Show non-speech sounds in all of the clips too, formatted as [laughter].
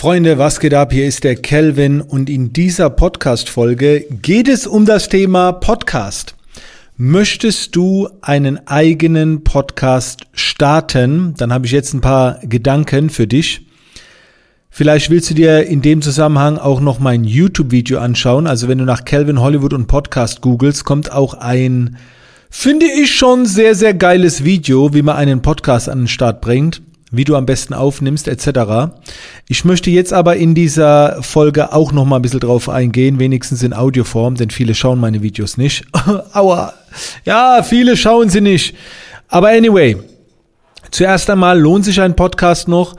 Freunde, was geht ab? Hier ist der Kelvin und in dieser Podcast-Folge geht es um das Thema Podcast. Möchtest du einen eigenen Podcast starten? Dann habe ich jetzt ein paar Gedanken für dich. Vielleicht willst du dir in dem Zusammenhang auch noch mein YouTube-Video anschauen. Also wenn du nach Kelvin Hollywood und Podcast googelst, kommt auch ein, finde ich schon sehr, sehr geiles Video, wie man einen Podcast an den Start bringt wie du am besten aufnimmst, etc. Ich möchte jetzt aber in dieser Folge auch noch mal ein bisschen drauf eingehen, wenigstens in Audioform, denn viele schauen meine Videos nicht. [laughs] Aua. Ja, viele schauen sie nicht. Aber anyway, zuerst einmal lohnt sich ein Podcast noch?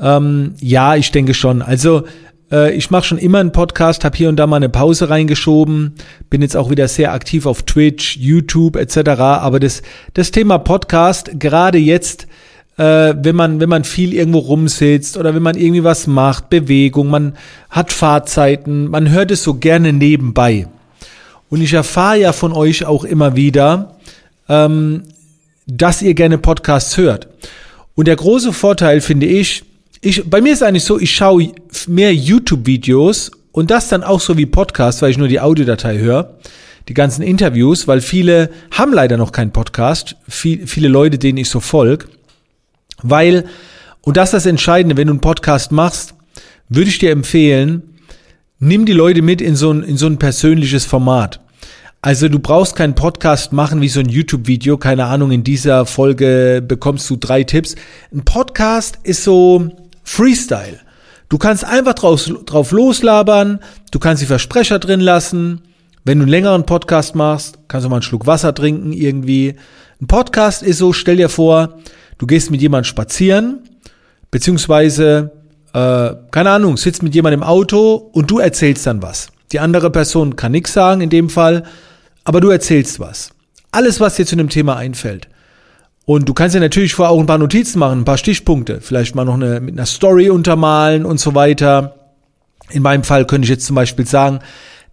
Ähm, ja, ich denke schon. Also äh, ich mache schon immer einen Podcast, habe hier und da mal eine Pause reingeschoben, bin jetzt auch wieder sehr aktiv auf Twitch, YouTube etc. Aber das, das Thema Podcast, gerade jetzt, äh, wenn man, wenn man viel irgendwo rumsitzt oder wenn man irgendwie was macht, Bewegung, man hat Fahrzeiten, man hört es so gerne nebenbei. Und ich erfahre ja von euch auch immer wieder, ähm, dass ihr gerne Podcasts hört. Und der große Vorteil finde ich, ich, bei mir ist eigentlich so, ich schaue mehr YouTube-Videos und das dann auch so wie Podcasts, weil ich nur die Audiodatei höre, die ganzen Interviews, weil viele haben leider noch keinen Podcast, viel, viele Leute, denen ich so folge. Weil, und das ist das Entscheidende, wenn du einen Podcast machst, würde ich dir empfehlen, nimm die Leute mit in so ein, in so ein persönliches Format. Also du brauchst keinen Podcast machen wie so ein YouTube-Video, keine Ahnung, in dieser Folge bekommst du drei Tipps. Ein Podcast ist so Freestyle. Du kannst einfach drauf, drauf loslabern, du kannst die Versprecher drin lassen. Wenn du einen längeren Podcast machst, kannst du mal einen Schluck Wasser trinken irgendwie. Ein Podcast ist so, stell dir vor, du gehst mit jemandem spazieren, beziehungsweise, äh, keine Ahnung, sitzt mit jemandem im Auto und du erzählst dann was. Die andere Person kann nichts sagen in dem Fall, aber du erzählst was. Alles, was dir zu dem Thema einfällt. Und du kannst ja natürlich vorher auch ein paar Notizen machen, ein paar Stichpunkte, vielleicht mal noch eine, mit einer Story untermalen und so weiter. In meinem Fall könnte ich jetzt zum Beispiel sagen,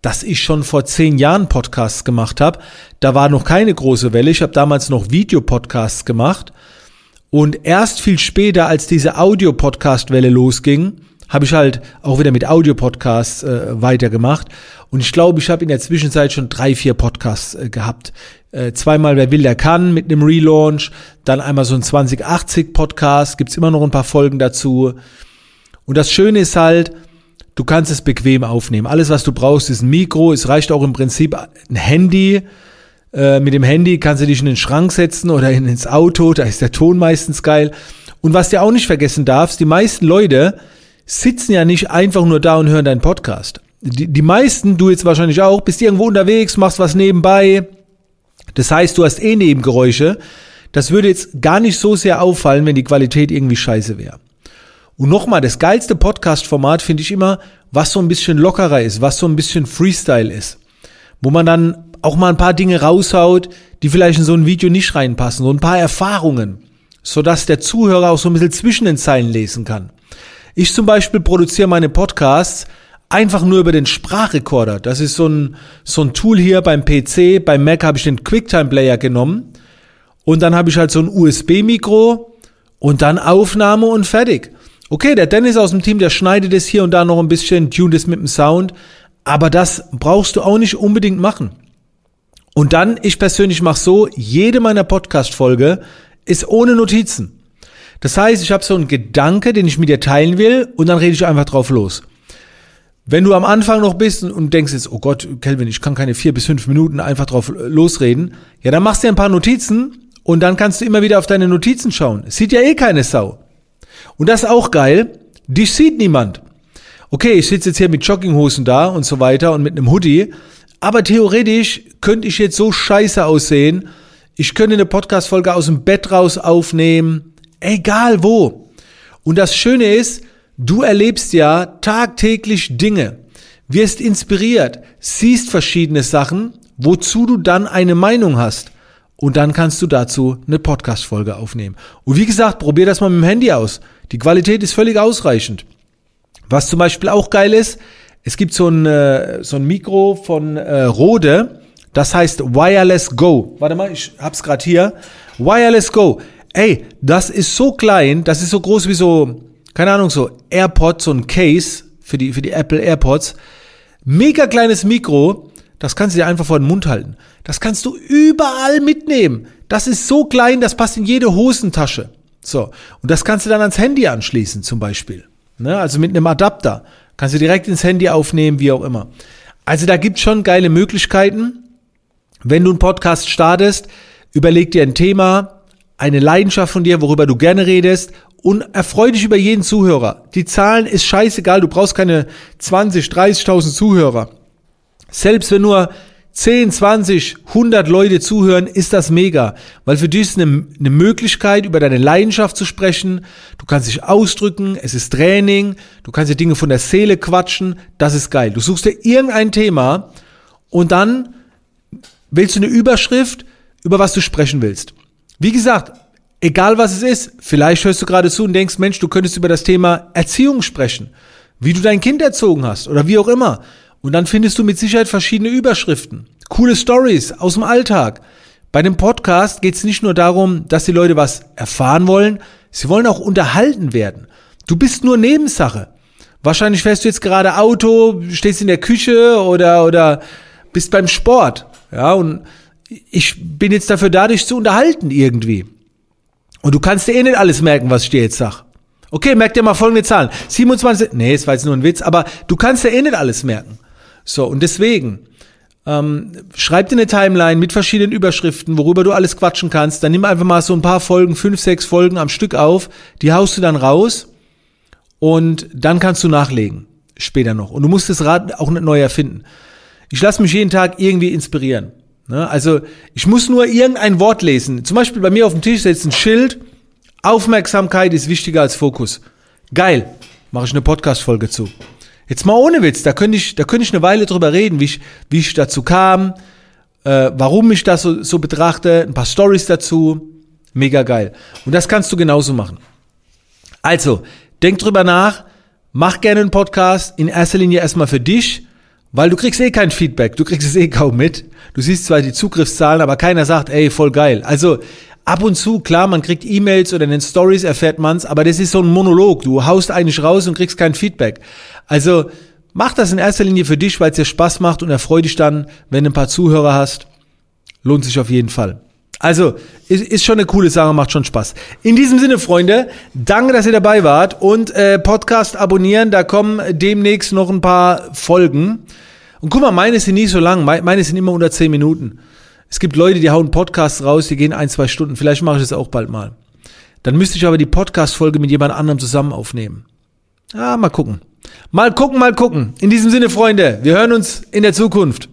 dass ich schon vor zehn Jahren Podcasts gemacht habe. Da war noch keine große Welle. Ich habe damals noch Videopodcasts gemacht und erst viel später, als diese Audio-Podcast-Welle losging, habe ich halt auch wieder mit Audio-Podcasts äh, weitergemacht. Und ich glaube, ich habe in der Zwischenzeit schon drei, vier Podcasts äh, gehabt. Äh, zweimal Wer will, der kann mit einem Relaunch. Dann einmal so ein 2080-Podcast. Gibt's immer noch ein paar Folgen dazu. Und das Schöne ist halt, du kannst es bequem aufnehmen. Alles, was du brauchst, ist ein Mikro. Es reicht auch im Prinzip ein Handy äh, mit dem Handy kannst du dich in den Schrank setzen oder ins Auto, da ist der Ton meistens geil. Und was du auch nicht vergessen darfst, die meisten Leute sitzen ja nicht einfach nur da und hören deinen Podcast. Die, die meisten, du jetzt wahrscheinlich auch, bist irgendwo unterwegs, machst was nebenbei. Das heißt, du hast eh Nebengeräusche. Das würde jetzt gar nicht so sehr auffallen, wenn die Qualität irgendwie scheiße wäre. Und nochmal, das geilste Podcast-Format finde ich immer, was so ein bisschen lockerer ist, was so ein bisschen Freestyle ist. Wo man dann auch mal ein paar Dinge raushaut, die vielleicht in so ein Video nicht reinpassen, so ein paar Erfahrungen, sodass der Zuhörer auch so ein bisschen zwischen den Zeilen lesen kann. Ich zum Beispiel produziere meine Podcasts einfach nur über den Sprachrekorder. Das ist so ein, so ein Tool hier beim PC. Beim Mac habe ich den QuickTime Player genommen und dann habe ich halt so ein USB-Mikro und dann Aufnahme und fertig. Okay, der Dennis aus dem Team, der schneidet es hier und da noch ein bisschen, tune es mit dem Sound, aber das brauchst du auch nicht unbedingt machen. Und dann, ich persönlich mache so, jede meiner Podcast-Folge ist ohne Notizen. Das heißt, ich habe so einen Gedanke, den ich mit dir teilen will, und dann rede ich einfach drauf los. Wenn du am Anfang noch bist und denkst jetzt, oh Gott, Kelvin, ich kann keine vier bis fünf Minuten einfach drauf losreden, ja, dann machst du dir ein paar Notizen und dann kannst du immer wieder auf deine Notizen schauen. Sieht ja eh keine Sau. Und das ist auch geil, dich sieht niemand. Okay, ich sitze jetzt hier mit Jogginghosen da und so weiter und mit einem Hoodie, aber theoretisch könnte ich jetzt so scheiße aussehen. Ich könnte eine Podcast-Folge aus dem Bett raus aufnehmen. Egal wo. Und das Schöne ist, du erlebst ja tagtäglich Dinge, wirst inspiriert, siehst verschiedene Sachen, wozu du dann eine Meinung hast. Und dann kannst du dazu eine Podcast-Folge aufnehmen. Und wie gesagt, probier das mal mit dem Handy aus. Die Qualität ist völlig ausreichend. Was zum Beispiel auch geil ist, es gibt so ein, äh, so ein Mikro von äh, Rode, das heißt Wireless Go. Warte mal, ich hab's gerade hier. Wireless Go. Ey, das ist so klein, das ist so groß wie so, keine Ahnung, so AirPods, so ein Case für die, für die Apple AirPods. Mega kleines Mikro, das kannst du dir einfach vor den Mund halten. Das kannst du überall mitnehmen. Das ist so klein, das passt in jede Hosentasche. So. Und das kannst du dann ans Handy anschließen, zum Beispiel. Ne? Also mit einem Adapter. Kannst du direkt ins Handy aufnehmen, wie auch immer. Also da gibt's schon geile Möglichkeiten. Wenn du einen Podcast startest, überleg dir ein Thema, eine Leidenschaft von dir, worüber du gerne redest und erfreu dich über jeden Zuhörer. Die Zahlen ist scheißegal, du brauchst keine 20, 30.000 Zuhörer. Selbst wenn nur 10, 20, 100 Leute zuhören, ist das mega. Weil für dich ist eine, eine Möglichkeit, über deine Leidenschaft zu sprechen. Du kannst dich ausdrücken, es ist Training, du kannst dir Dinge von der Seele quatschen, das ist geil. Du suchst dir irgendein Thema und dann wählst du eine Überschrift, über was du sprechen willst. Wie gesagt, egal was es ist, vielleicht hörst du gerade zu und denkst, Mensch, du könntest über das Thema Erziehung sprechen, wie du dein Kind erzogen hast oder wie auch immer. Und dann findest du mit Sicherheit verschiedene Überschriften, coole Stories aus dem Alltag. Bei dem Podcast geht es nicht nur darum, dass die Leute was erfahren wollen, sie wollen auch unterhalten werden. Du bist nur Nebensache. Wahrscheinlich fährst du jetzt gerade Auto, stehst in der Küche oder, oder bist beim Sport. Ja, und ich bin jetzt dafür da, dich zu unterhalten irgendwie. Und du kannst dir eh nicht alles merken, was ich dir jetzt sag. Okay, merk dir mal folgende Zahlen. 27, nee, es war jetzt nur ein Witz, aber du kannst dir eh nicht alles merken. So, und deswegen, ähm, schreib dir eine Timeline mit verschiedenen Überschriften, worüber du alles quatschen kannst. Dann nimm einfach mal so ein paar Folgen, fünf, sechs Folgen am Stück auf. Die haust du dann raus und dann kannst du nachlegen. Später noch. Und du musst das Rad auch nicht neu erfinden. Ich lasse mich jeden Tag irgendwie inspirieren. Ne? Also ich muss nur irgendein Wort lesen. Zum Beispiel bei mir auf dem Tisch sitzt ein Schild. Aufmerksamkeit ist wichtiger als Fokus. Geil. Mache ich eine Podcast-Folge zu. Jetzt mal ohne Witz, da könnte ich, da könnte ich eine Weile drüber reden, wie ich, wie ich dazu kam, äh, warum ich das so, so betrachte, ein paar Stories dazu. Mega geil. Und das kannst du genauso machen. Also, denk drüber nach, mach gerne einen Podcast, in erster Linie erstmal für dich, weil du kriegst eh kein Feedback, du kriegst es eh kaum mit. Du siehst zwar die Zugriffszahlen, aber keiner sagt, ey, voll geil. Also ab und zu, klar, man kriegt E-Mails oder in den Stories erfährt man's, aber das ist so ein Monolog. Du haust eigentlich raus und kriegst kein Feedback. Also mach das in erster Linie für dich, weil es dir Spaß macht und erfreu dich dann, wenn du ein paar Zuhörer hast. Lohnt sich auf jeden Fall. Also, ist, ist schon eine coole Sache, macht schon Spaß. In diesem Sinne, Freunde, danke, dass ihr dabei wart und äh, Podcast abonnieren, da kommen demnächst noch ein paar Folgen. Und guck mal, meine sind nie so lang, meine sind immer unter 10 Minuten. Es gibt Leute, die hauen Podcasts raus, die gehen ein, zwei Stunden. Vielleicht mache ich das auch bald mal. Dann müsste ich aber die Podcast-Folge mit jemand anderem zusammen aufnehmen. Ja, mal gucken. Mal gucken, mal gucken. In diesem Sinne, Freunde, wir hören uns in der Zukunft.